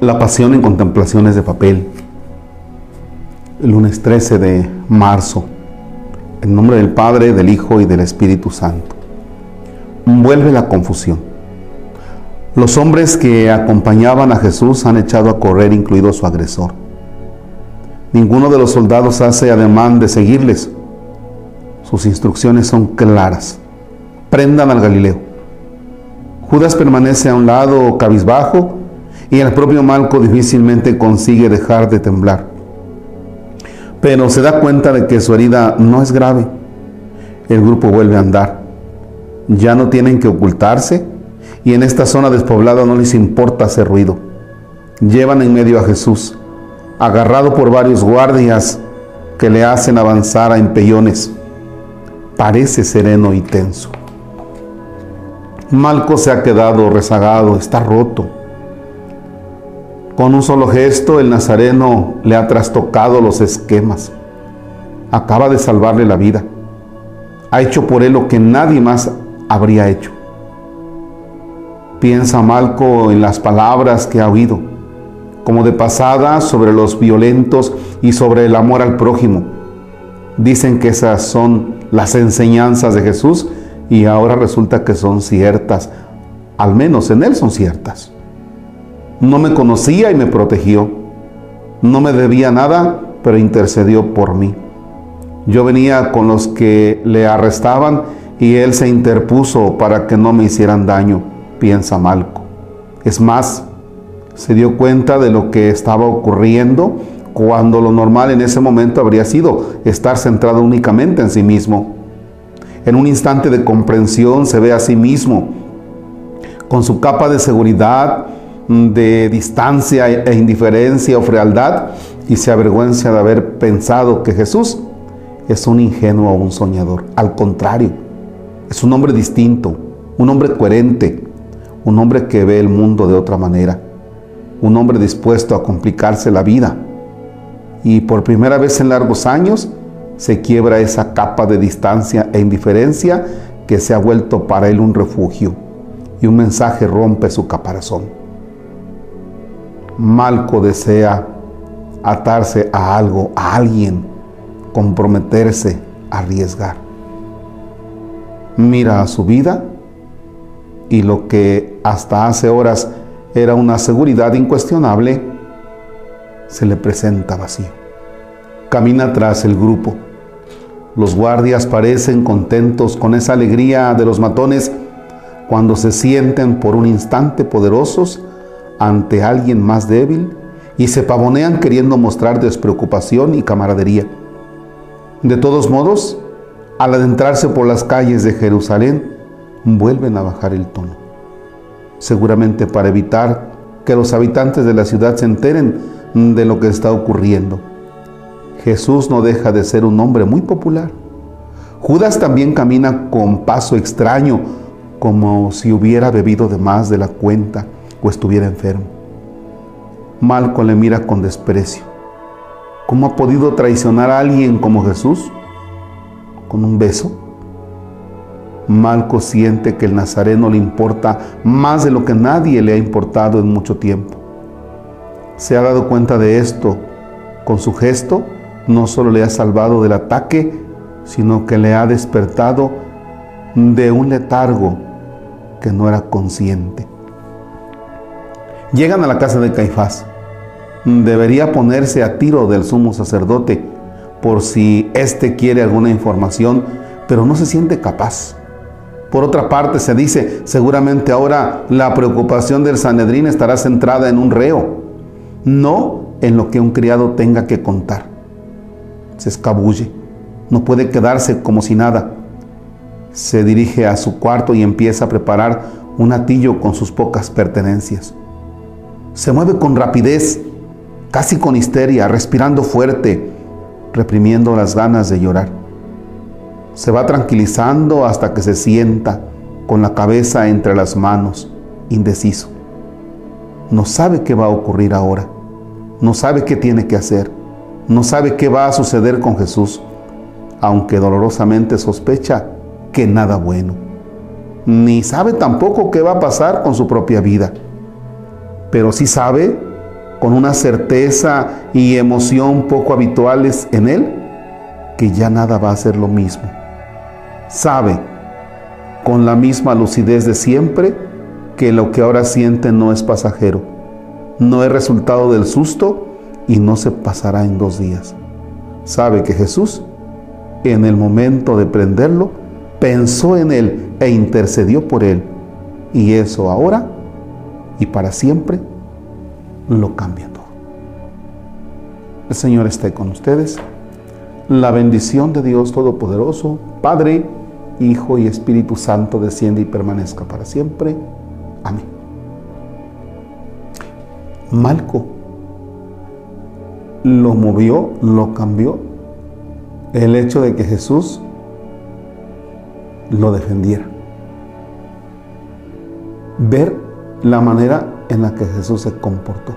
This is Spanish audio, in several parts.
La pasión en contemplaciones de papel. El lunes 13 de marzo. En nombre del Padre, del Hijo y del Espíritu Santo. Vuelve la confusión. Los hombres que acompañaban a Jesús han echado a correr, incluido su agresor. Ninguno de los soldados hace ademán de seguirles. Sus instrucciones son claras. Prendan al Galileo. Judas permanece a un lado cabizbajo y el propio Malco difícilmente consigue dejar de temblar. Pero se da cuenta de que su herida no es grave. El grupo vuelve a andar. Ya no tienen que ocultarse y en esta zona despoblada no les importa hacer ruido. Llevan en medio a Jesús, agarrado por varios guardias que le hacen avanzar a empellones. Parece sereno y tenso. Malco se ha quedado rezagado, está roto con un solo gesto el nazareno le ha trastocado los esquemas. Acaba de salvarle la vida. Ha hecho por él lo que nadie más habría hecho. Piensa Malco en las palabras que ha oído, como de pasada sobre los violentos y sobre el amor al prójimo. Dicen que esas son las enseñanzas de Jesús y ahora resulta que son ciertas, al menos en él son ciertas. No me conocía y me protegió. No me debía nada, pero intercedió por mí. Yo venía con los que le arrestaban y él se interpuso para que no me hicieran daño, piensa Malco. Es más, se dio cuenta de lo que estaba ocurriendo cuando lo normal en ese momento habría sido estar centrado únicamente en sí mismo. En un instante de comprensión se ve a sí mismo con su capa de seguridad, de distancia e indiferencia o frialdad y se avergüenza de haber pensado que Jesús es un ingenuo o un soñador. Al contrario, es un hombre distinto, un hombre coherente, un hombre que ve el mundo de otra manera, un hombre dispuesto a complicarse la vida. Y por primera vez en largos años se quiebra esa capa de distancia e indiferencia que se ha vuelto para él un refugio y un mensaje rompe su caparazón. Malco desea atarse a algo, a alguien, comprometerse, arriesgar. Mira a su vida y lo que hasta hace horas era una seguridad incuestionable, se le presenta vacío. Camina tras el grupo. Los guardias parecen contentos con esa alegría de los matones cuando se sienten por un instante poderosos ante alguien más débil y se pavonean queriendo mostrar despreocupación y camaradería. De todos modos, al adentrarse por las calles de Jerusalén, vuelven a bajar el tono, seguramente para evitar que los habitantes de la ciudad se enteren de lo que está ocurriendo. Jesús no deja de ser un hombre muy popular. Judas también camina con paso extraño, como si hubiera bebido de más de la cuenta o estuviera enfermo. Malco le mira con desprecio. ¿Cómo ha podido traicionar a alguien como Jesús? ¿Con un beso? Malco siente que el Nazareno le importa más de lo que nadie le ha importado en mucho tiempo. Se ha dado cuenta de esto. Con su gesto no solo le ha salvado del ataque, sino que le ha despertado de un letargo que no era consciente. Llegan a la casa de Caifás. Debería ponerse a tiro del sumo sacerdote por si éste quiere alguna información, pero no se siente capaz. Por otra parte, se dice, seguramente ahora la preocupación del Sanedrín estará centrada en un reo, no en lo que un criado tenga que contar. Se escabulle, no puede quedarse como si nada. Se dirige a su cuarto y empieza a preparar un atillo con sus pocas pertenencias. Se mueve con rapidez, casi con histeria, respirando fuerte, reprimiendo las ganas de llorar. Se va tranquilizando hasta que se sienta con la cabeza entre las manos, indeciso. No sabe qué va a ocurrir ahora. No sabe qué tiene que hacer. No sabe qué va a suceder con Jesús, aunque dolorosamente sospecha que nada bueno. Ni sabe tampoco qué va a pasar con su propia vida pero sí sabe con una certeza y emoción poco habituales en él, que ya nada va a ser lo mismo. Sabe, con la misma lucidez de siempre, que lo que ahora siente no es pasajero, no es resultado del susto y no se pasará en dos días. Sabe que Jesús, en el momento de prenderlo, pensó en él e intercedió por él. Y eso ahora y para siempre lo cambia todo. El Señor esté con ustedes. La bendición de Dios Todopoderoso, Padre, Hijo y Espíritu Santo, desciende y permanezca para siempre. Amén. Malco lo movió, lo cambió el hecho de que Jesús lo defendiera. Ver la manera en la que Jesús se comportó.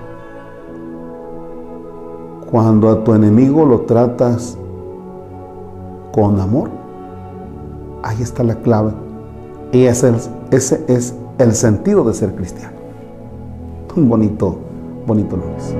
Cuando a tu enemigo lo tratas con amor, ahí está la clave. Y ese es, el sentido de ser cristiano. Un bonito, bonito lunes.